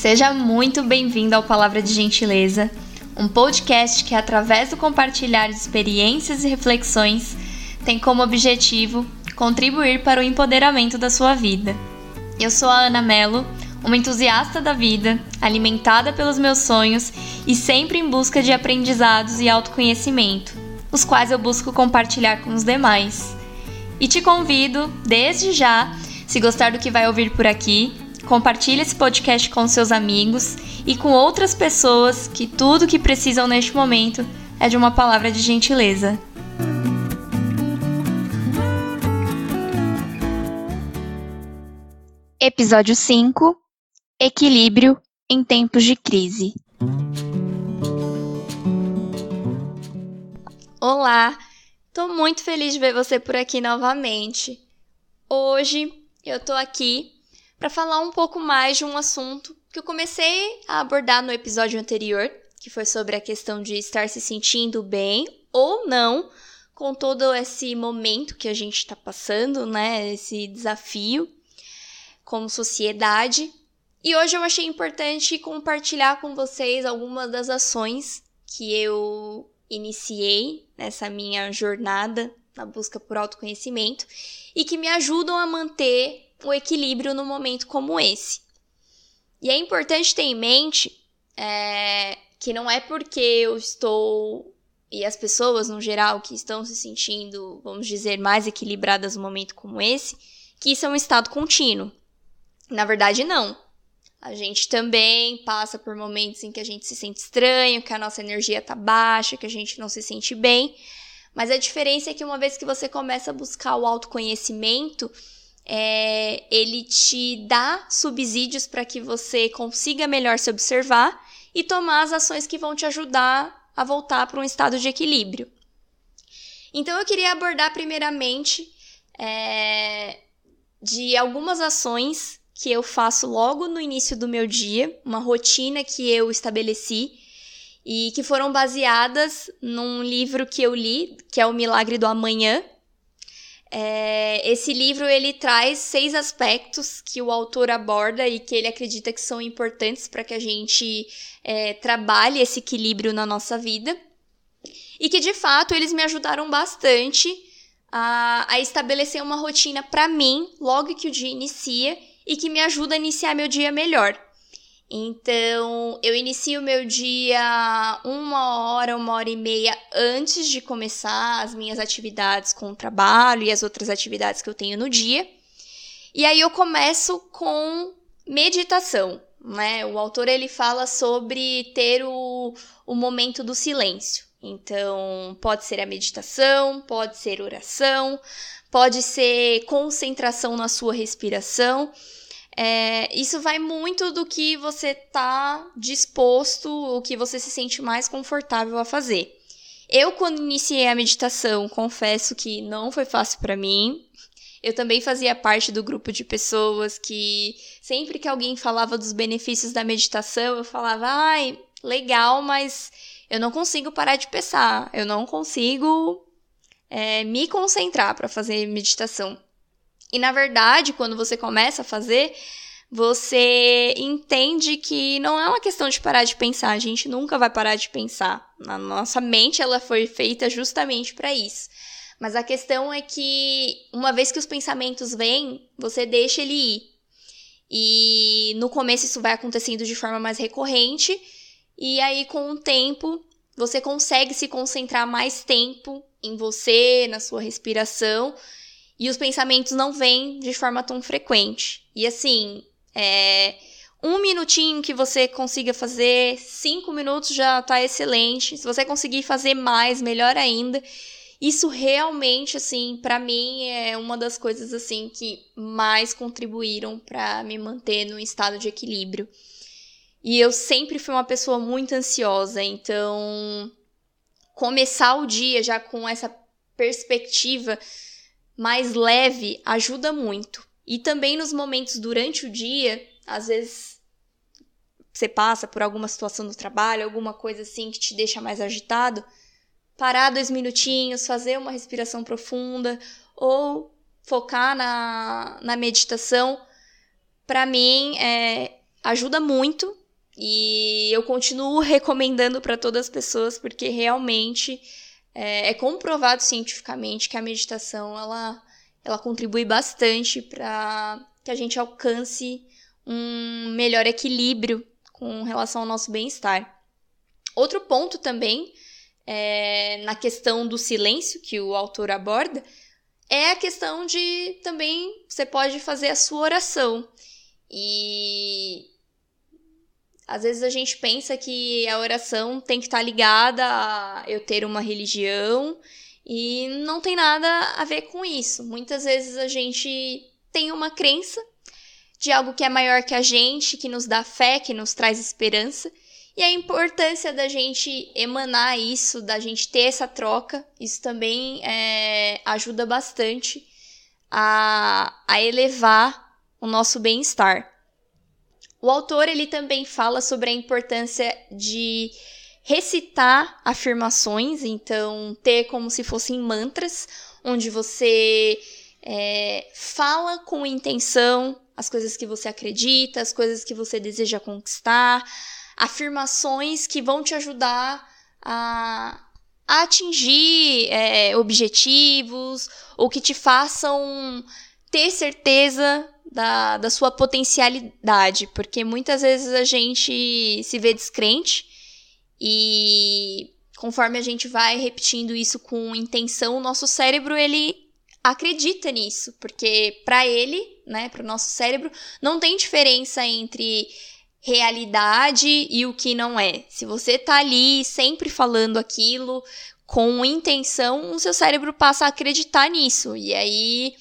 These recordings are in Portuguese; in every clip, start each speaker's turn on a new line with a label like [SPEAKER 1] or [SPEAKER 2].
[SPEAKER 1] Seja muito bem-vindo ao Palavra de Gentileza, um podcast que, através do compartilhar de experiências e reflexões, tem como objetivo contribuir para o empoderamento da sua vida. Eu sou a Ana Mello, uma entusiasta da vida, alimentada pelos meus sonhos e sempre em busca de aprendizados e autoconhecimento, os quais eu busco compartilhar com os demais. E te convido, desde já, se gostar do que vai ouvir por aqui, compartilhe esse podcast com seus amigos e com outras pessoas que tudo que precisam neste momento é de uma palavra de gentileza. Episódio 5 Equilíbrio em tempos de crise. Olá, estou muito feliz de ver você por aqui novamente. Hoje eu estou aqui para falar um pouco mais de um assunto que eu comecei a abordar no episódio anterior, que foi sobre a questão de estar se sentindo bem ou não com todo esse momento que a gente está passando, né? Esse desafio como sociedade. E hoje eu achei importante compartilhar com vocês algumas das ações que eu iniciei nessa minha jornada na busca por autoconhecimento e que me ajudam a manter o equilíbrio no momento como esse. E é importante ter em mente é, que não é porque eu estou e as pessoas no geral que estão se sentindo, vamos dizer, mais equilibradas no momento como esse, que isso é um estado contínuo. Na verdade, não. A gente também passa por momentos em que a gente se sente estranho, que a nossa energia tá baixa, que a gente não se sente bem. Mas a diferença é que uma vez que você começa a buscar o autoconhecimento, é, ele te dá subsídios para que você consiga melhor se observar e tomar as ações que vão te ajudar a voltar para um estado de equilíbrio. Então eu queria abordar primeiramente é, de algumas ações que eu faço logo no início do meu dia, uma rotina que eu estabeleci e que foram baseadas num livro que eu li, que é O Milagre do Amanhã. É, esse livro ele traz seis aspectos que o autor aborda e que ele acredita que são importantes para que a gente é, trabalhe esse equilíbrio na nossa vida e que de fato eles me ajudaram bastante a, a estabelecer uma rotina para mim logo que o dia inicia e que me ajuda a iniciar meu dia melhor. Então, eu inicio meu dia uma hora, uma hora e meia antes de começar as minhas atividades com o trabalho e as outras atividades que eu tenho no dia. E aí eu começo com meditação, né? O autor ele fala sobre ter o, o momento do silêncio. Então, pode ser a meditação, pode ser oração, pode ser concentração na sua respiração. É, isso vai muito do que você tá disposto, o que você se sente mais confortável a fazer. Eu, quando iniciei a meditação, confesso que não foi fácil para mim. Eu também fazia parte do grupo de pessoas que sempre que alguém falava dos benefícios da meditação, eu falava, ai, legal, mas eu não consigo parar de pensar, eu não consigo é, me concentrar para fazer meditação. E na verdade, quando você começa a fazer, você entende que não é uma questão de parar de pensar, a gente nunca vai parar de pensar. A nossa mente ela foi feita justamente para isso. Mas a questão é que uma vez que os pensamentos vêm, você deixa ele ir. E no começo isso vai acontecendo de forma mais recorrente, e aí com o tempo você consegue se concentrar mais tempo em você, na sua respiração, e os pensamentos não vêm de forma tão frequente. E assim, é, um minutinho que você consiga fazer, cinco minutos já tá excelente. Se você conseguir fazer mais, melhor ainda. Isso realmente, assim, para mim é uma das coisas assim que mais contribuíram para me manter no estado de equilíbrio. E eu sempre fui uma pessoa muito ansiosa, então começar o dia já com essa perspectiva mais leve ajuda muito. E também nos momentos durante o dia, às vezes você passa por alguma situação do trabalho, alguma coisa assim que te deixa mais agitado, parar dois minutinhos, fazer uma respiração profunda ou focar na, na meditação, para mim é, ajuda muito e eu continuo recomendando para todas as pessoas porque realmente é, é, comprovado cientificamente que a meditação ela, ela contribui bastante para que a gente alcance um melhor equilíbrio com relação ao nosso bem-estar. Outro ponto também é, na questão do silêncio que o autor aborda é a questão de também você pode fazer a sua oração. E às vezes a gente pensa que a oração tem que estar ligada a eu ter uma religião e não tem nada a ver com isso. Muitas vezes a gente tem uma crença de algo que é maior que a gente, que nos dá fé, que nos traz esperança. E a importância da gente emanar isso, da gente ter essa troca, isso também é, ajuda bastante a, a elevar o nosso bem-estar. O autor ele também fala sobre a importância de recitar afirmações, então ter como se fossem mantras, onde você é, fala com intenção as coisas que você acredita, as coisas que você deseja conquistar, afirmações que vão te ajudar a, a atingir é, objetivos ou que te façam ter certeza da, da sua potencialidade, porque muitas vezes a gente se vê descrente e conforme a gente vai repetindo isso com intenção, o nosso cérebro ele acredita nisso, porque para ele, né, para o nosso cérebro, não tem diferença entre realidade e o que não é. Se você tá ali sempre falando aquilo com intenção, o seu cérebro passa a acreditar nisso e aí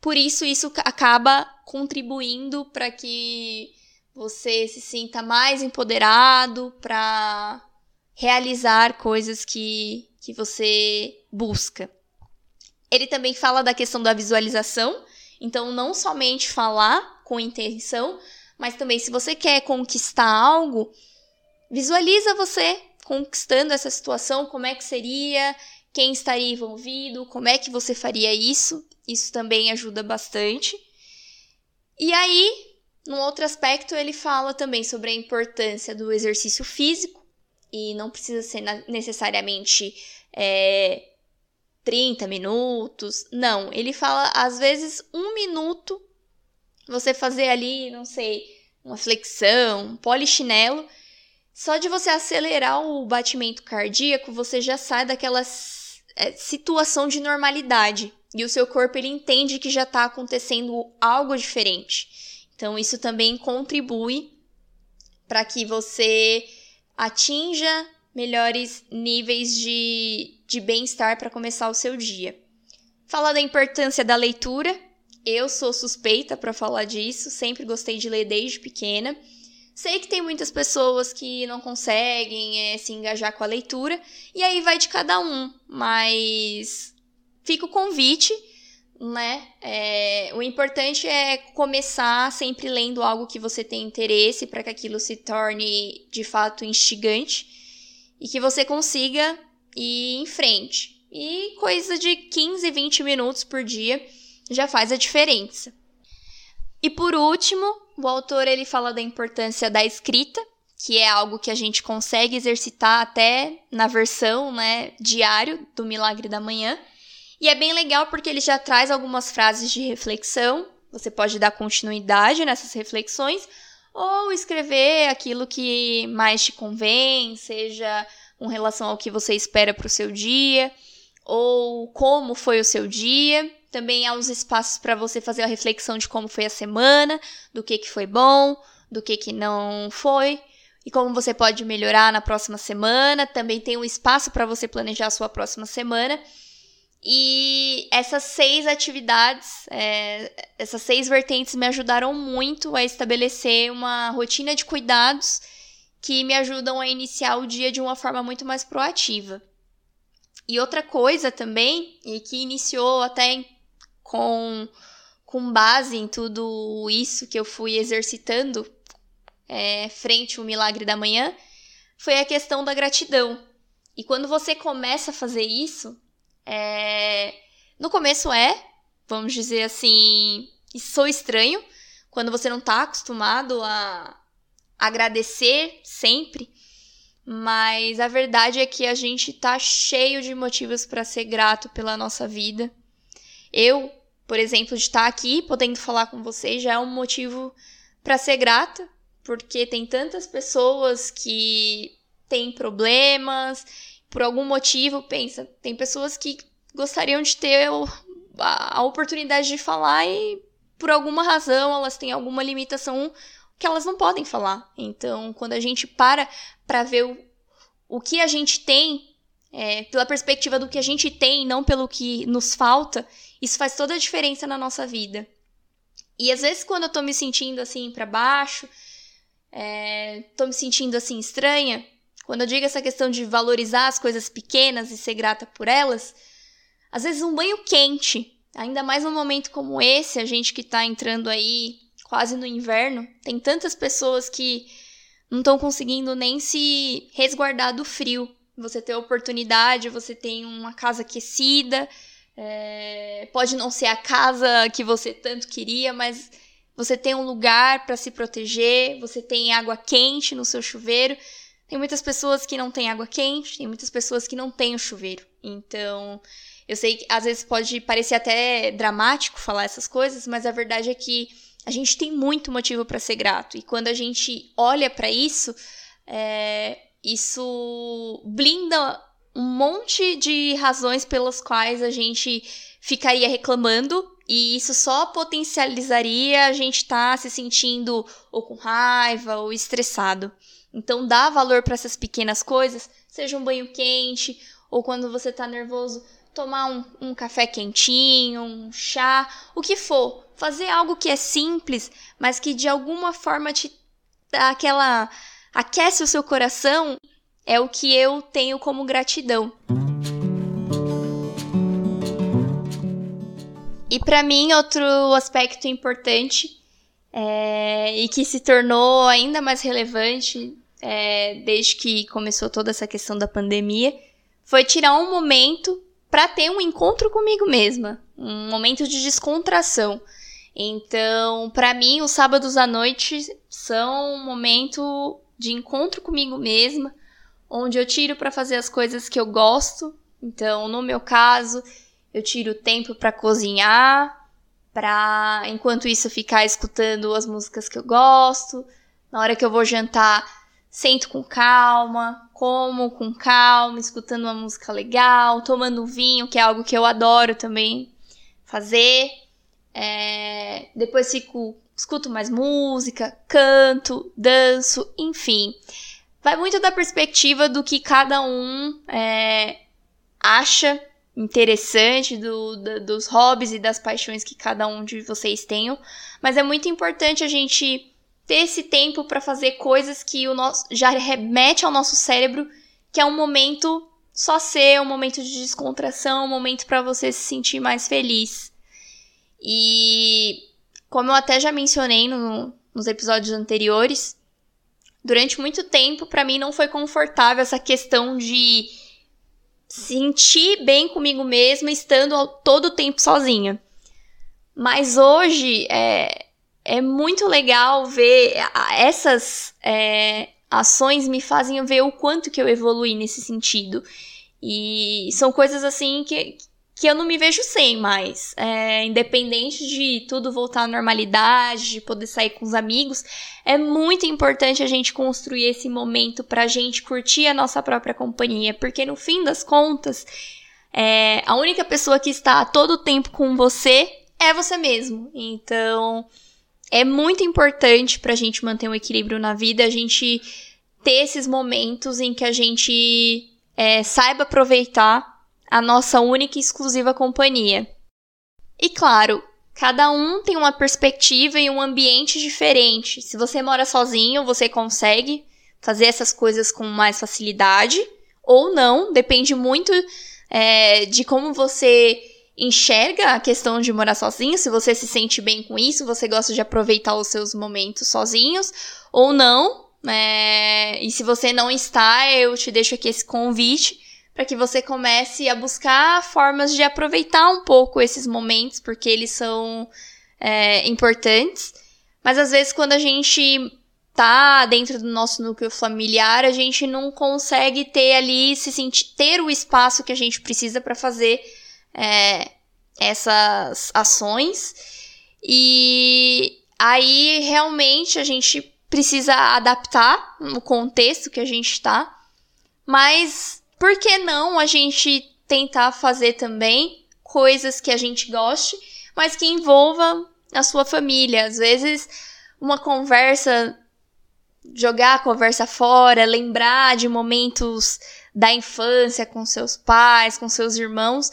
[SPEAKER 1] por isso, isso acaba contribuindo para que você se sinta mais empoderado para realizar coisas que, que você busca. Ele também fala da questão da visualização, então não somente falar com intenção, mas também se você quer conquistar algo, visualiza você conquistando essa situação, como é que seria, quem estaria envolvido, como é que você faria isso. Isso também ajuda bastante. E aí, num outro aspecto, ele fala também sobre a importância do exercício físico, e não precisa ser necessariamente é, 30 minutos. Não, ele fala, às vezes, um minuto você fazer ali, não sei, uma flexão, um polichinelo. Só de você acelerar o batimento cardíaco, você já sai daquela é, situação de normalidade e o seu corpo ele entende que já está acontecendo algo diferente. Então isso também contribui para que você atinja melhores níveis de, de bem-estar para começar o seu dia. Falar da importância da leitura. Eu sou suspeita para falar disso, sempre gostei de ler desde pequena. Sei que tem muitas pessoas que não conseguem é, se engajar com a leitura, e aí vai de cada um, mas fica o convite, né? É, o importante é começar sempre lendo algo que você tem interesse para que aquilo se torne de fato instigante e que você consiga ir em frente. E coisa de 15, 20 minutos por dia já faz a diferença. E por último, o autor ele fala da importância da escrita, que é algo que a gente consegue exercitar até na versão, né, diário do Milagre da Manhã. E é bem legal porque ele já traz algumas frases de reflexão. Você pode dar continuidade nessas reflexões ou escrever aquilo que mais te convém, seja com relação ao que você espera para o seu dia ou como foi o seu dia. Também há os espaços para você fazer a reflexão de como foi a semana, do que, que foi bom, do que, que não foi e como você pode melhorar na próxima semana. Também tem um espaço para você planejar a sua próxima semana. E essas seis atividades, é, essas seis vertentes me ajudaram muito a estabelecer uma rotina de cuidados que me ajudam a iniciar o dia de uma forma muito mais proativa. E outra coisa também, e que iniciou até com, com base em tudo isso que eu fui exercitando é, frente ao milagre da manhã, foi a questão da gratidão. E quando você começa a fazer isso, é... No começo é, vamos dizer assim, sou estranho, quando você não está acostumado a, agradecer sempre, mas a verdade é que a gente tá cheio de motivos para ser grato pela nossa vida. Eu, por exemplo, de estar aqui podendo falar com vocês já é um motivo para ser grata, porque tem tantas pessoas que têm problemas, por algum motivo, pensa, tem pessoas que gostariam de ter a oportunidade de falar e por alguma razão elas têm alguma limitação que elas não podem falar. Então, quando a gente para para ver o, o que a gente tem, é, pela perspectiva do que a gente tem, não pelo que nos falta, isso faz toda a diferença na nossa vida. E às vezes, quando eu tô me sentindo assim para baixo, é, tô me sentindo assim estranha, quando eu digo essa questão de valorizar as coisas pequenas e ser grata por elas, às vezes um banho quente, ainda mais num momento como esse, a gente que tá entrando aí quase no inverno, tem tantas pessoas que não estão conseguindo nem se resguardar do frio. Você tem oportunidade, você tem uma casa aquecida, é, pode não ser a casa que você tanto queria, mas você tem um lugar para se proteger, você tem água quente no seu chuveiro. Tem muitas pessoas que não têm água quente, tem muitas pessoas que não têm o chuveiro. Então, eu sei que às vezes pode parecer até dramático falar essas coisas, mas a verdade é que a gente tem muito motivo para ser grato. E quando a gente olha para isso, é, isso blinda um monte de razões pelas quais a gente ficaria reclamando e isso só potencializaria a gente estar tá se sentindo ou com raiva ou estressado. Então dá valor para essas pequenas coisas, seja um banho quente ou quando você está nervoso, tomar um, um café quentinho, um chá, o que for fazer algo que é simples, mas que de alguma forma te dá aquela aquece o seu coração, é o que eu tenho como gratidão. E para mim, outro aspecto importante é, e que se tornou ainda mais relevante é, desde que começou toda essa questão da pandemia foi tirar um momento para ter um encontro comigo mesma, um momento de descontração. Então, para mim, os sábados à noite são um momento de encontro comigo mesma, onde eu tiro para fazer as coisas que eu gosto. Então, no meu caso, eu tiro tempo para cozinhar, para enquanto isso ficar escutando as músicas que eu gosto. Na hora que eu vou jantar, sento com calma, como com calma, escutando uma música legal, tomando vinho, que é algo que eu adoro também fazer. É, depois fico, escuto mais música, canto, danço, enfim. Vai muito da perspectiva do que cada um é, acha interessante, do, do, dos hobbies e das paixões que cada um de vocês tenham. Mas é muito importante a gente ter esse tempo para fazer coisas que o nosso já remete ao nosso cérebro, que é um momento só ser, um momento de descontração, um momento para você se sentir mais feliz. E como eu até já mencionei no, nos episódios anteriores, durante muito tempo para mim não foi confortável essa questão de sentir bem comigo mesma estando todo o tempo sozinha. Mas hoje é, é muito legal ver essas é, ações me fazem ver o quanto que eu evolui nesse sentido. E são coisas assim que, que eu não me vejo sem mais. É, independente de tudo voltar à normalidade, de poder sair com os amigos, é muito importante a gente construir esse momento pra gente curtir a nossa própria companhia, porque no fim das contas, é, a única pessoa que está todo o tempo com você é você mesmo. Então, é muito importante pra gente manter um equilíbrio na vida, a gente ter esses momentos em que a gente é, saiba aproveitar a nossa única e exclusiva companhia. E claro, cada um tem uma perspectiva e um ambiente diferente. Se você mora sozinho, você consegue fazer essas coisas com mais facilidade ou não, depende muito é, de como você enxerga a questão de morar sozinho, se você se sente bem com isso, você gosta de aproveitar os seus momentos sozinhos ou não. É, e se você não está, eu te deixo aqui esse convite para que você comece a buscar formas de aproveitar um pouco esses momentos, porque eles são é, importantes. Mas às vezes, quando a gente tá dentro do nosso núcleo familiar, a gente não consegue ter ali, se sentir, ter o espaço que a gente precisa para fazer é, essas ações. E aí realmente a gente precisa adaptar o contexto que a gente está. Mas por que não a gente tentar fazer também coisas que a gente goste, mas que envolvam a sua família? Às vezes uma conversa, jogar a conversa fora, lembrar de momentos da infância com seus pais, com seus irmãos.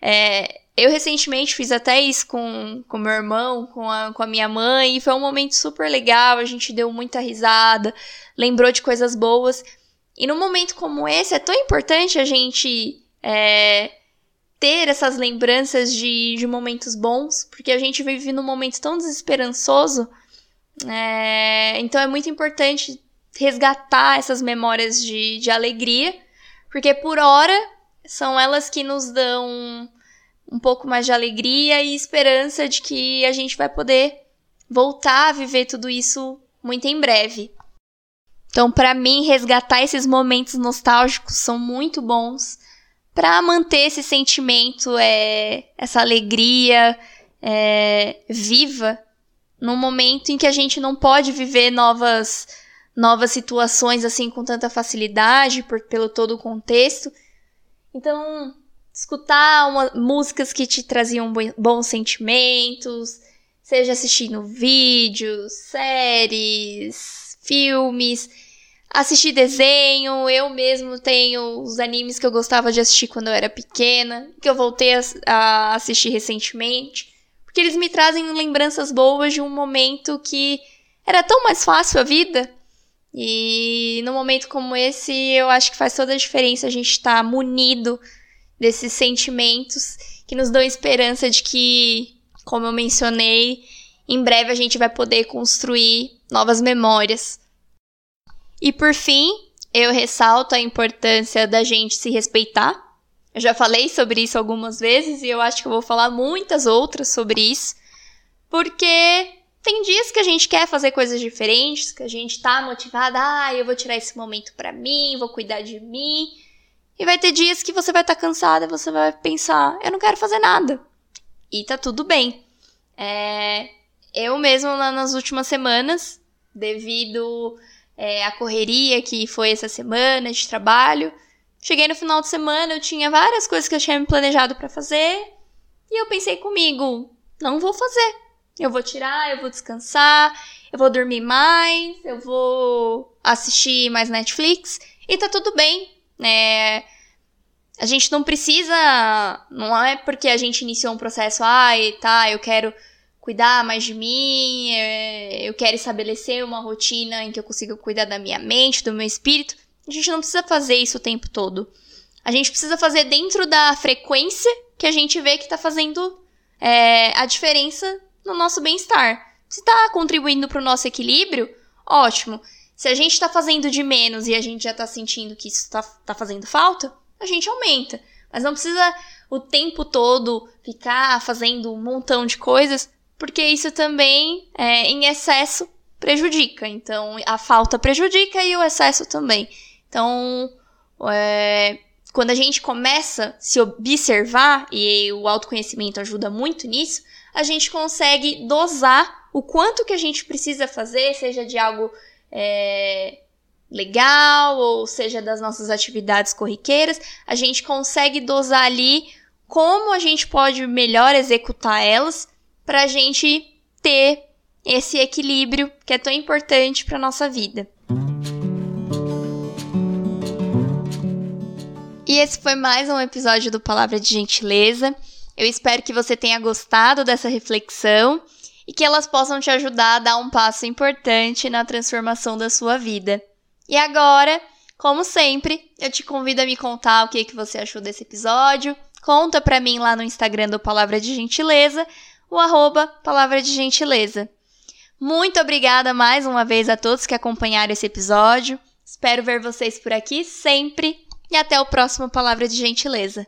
[SPEAKER 1] É, eu recentemente fiz até isso com, com meu irmão, com a, com a minha mãe, e foi um momento super legal, a gente deu muita risada, lembrou de coisas boas. E num momento como esse, é tão importante a gente é, ter essas lembranças de, de momentos bons, porque a gente vive num momento tão desesperançoso é, então é muito importante resgatar essas memórias de, de alegria, porque por hora são elas que nos dão um pouco mais de alegria e esperança de que a gente vai poder voltar a viver tudo isso muito em breve. Então, para mim, resgatar esses momentos nostálgicos são muito bons para manter esse sentimento, é, essa alegria é, viva num momento em que a gente não pode viver novas novas situações assim com tanta facilidade por, pelo todo o contexto. Então, escutar uma, músicas que te traziam bons sentimentos, seja assistindo vídeos, séries, filmes, assistir desenho. Eu mesmo tenho os animes que eu gostava de assistir quando eu era pequena, que eu voltei a, a assistir recentemente porque eles me trazem lembranças boas de um momento que era tão mais fácil a vida. E num momento como esse, eu acho que faz toda a diferença a gente estar tá munido desses sentimentos que nos dão esperança de que, como eu mencionei, em breve a gente vai poder construir novas memórias. E por fim, eu ressalto a importância da gente se respeitar, eu já falei sobre isso algumas vezes e eu acho que eu vou falar muitas outras sobre isso, porque tem dias que a gente quer fazer coisas diferentes, que a gente tá motivada, ah, eu vou tirar esse momento para mim, vou cuidar de mim. E vai ter dias que você vai estar tá cansada você vai pensar, eu não quero fazer nada. E tá tudo bem. É, eu mesmo nas últimas semanas, devido é, à correria que foi essa semana de trabalho, Cheguei no final de semana, eu tinha várias coisas que eu tinha me planejado para fazer, e eu pensei comigo, não vou fazer. Eu vou tirar, eu vou descansar, eu vou dormir mais, eu vou assistir mais Netflix e tá tudo bem. É, a gente não precisa, não é porque a gente iniciou um processo, ai, ah, tá, eu quero cuidar mais de mim, é, eu quero estabelecer uma rotina em que eu consiga cuidar da minha mente, do meu espírito. A gente não precisa fazer isso o tempo todo. A gente precisa fazer dentro da frequência que a gente vê que está fazendo é, a diferença no nosso bem-estar. Se está contribuindo para o nosso equilíbrio, ótimo. Se a gente está fazendo de menos e a gente já está sentindo que isso está tá fazendo falta, a gente aumenta. Mas não precisa o tempo todo ficar fazendo um montão de coisas, porque isso também, é, em excesso, prejudica. Então, a falta prejudica e o excesso também. Então, é, quando a gente começa a se observar, e o autoconhecimento ajuda muito nisso, a gente consegue dosar o quanto que a gente precisa fazer, seja de algo é, legal, ou seja das nossas atividades corriqueiras, a gente consegue dosar ali como a gente pode melhor executar elas para a gente ter esse equilíbrio que é tão importante para nossa vida. E esse foi mais um episódio do Palavra de Gentileza. Eu espero que você tenha gostado dessa reflexão e que elas possam te ajudar a dar um passo importante na transformação da sua vida. E agora, como sempre, eu te convido a me contar o que, que você achou desse episódio. Conta pra mim lá no Instagram do Palavra de Gentileza, o arroba Palavra de Gentileza. Muito obrigada mais uma vez a todos que acompanharam esse episódio. Espero ver vocês por aqui sempre e até o próximo Palavra de Gentileza.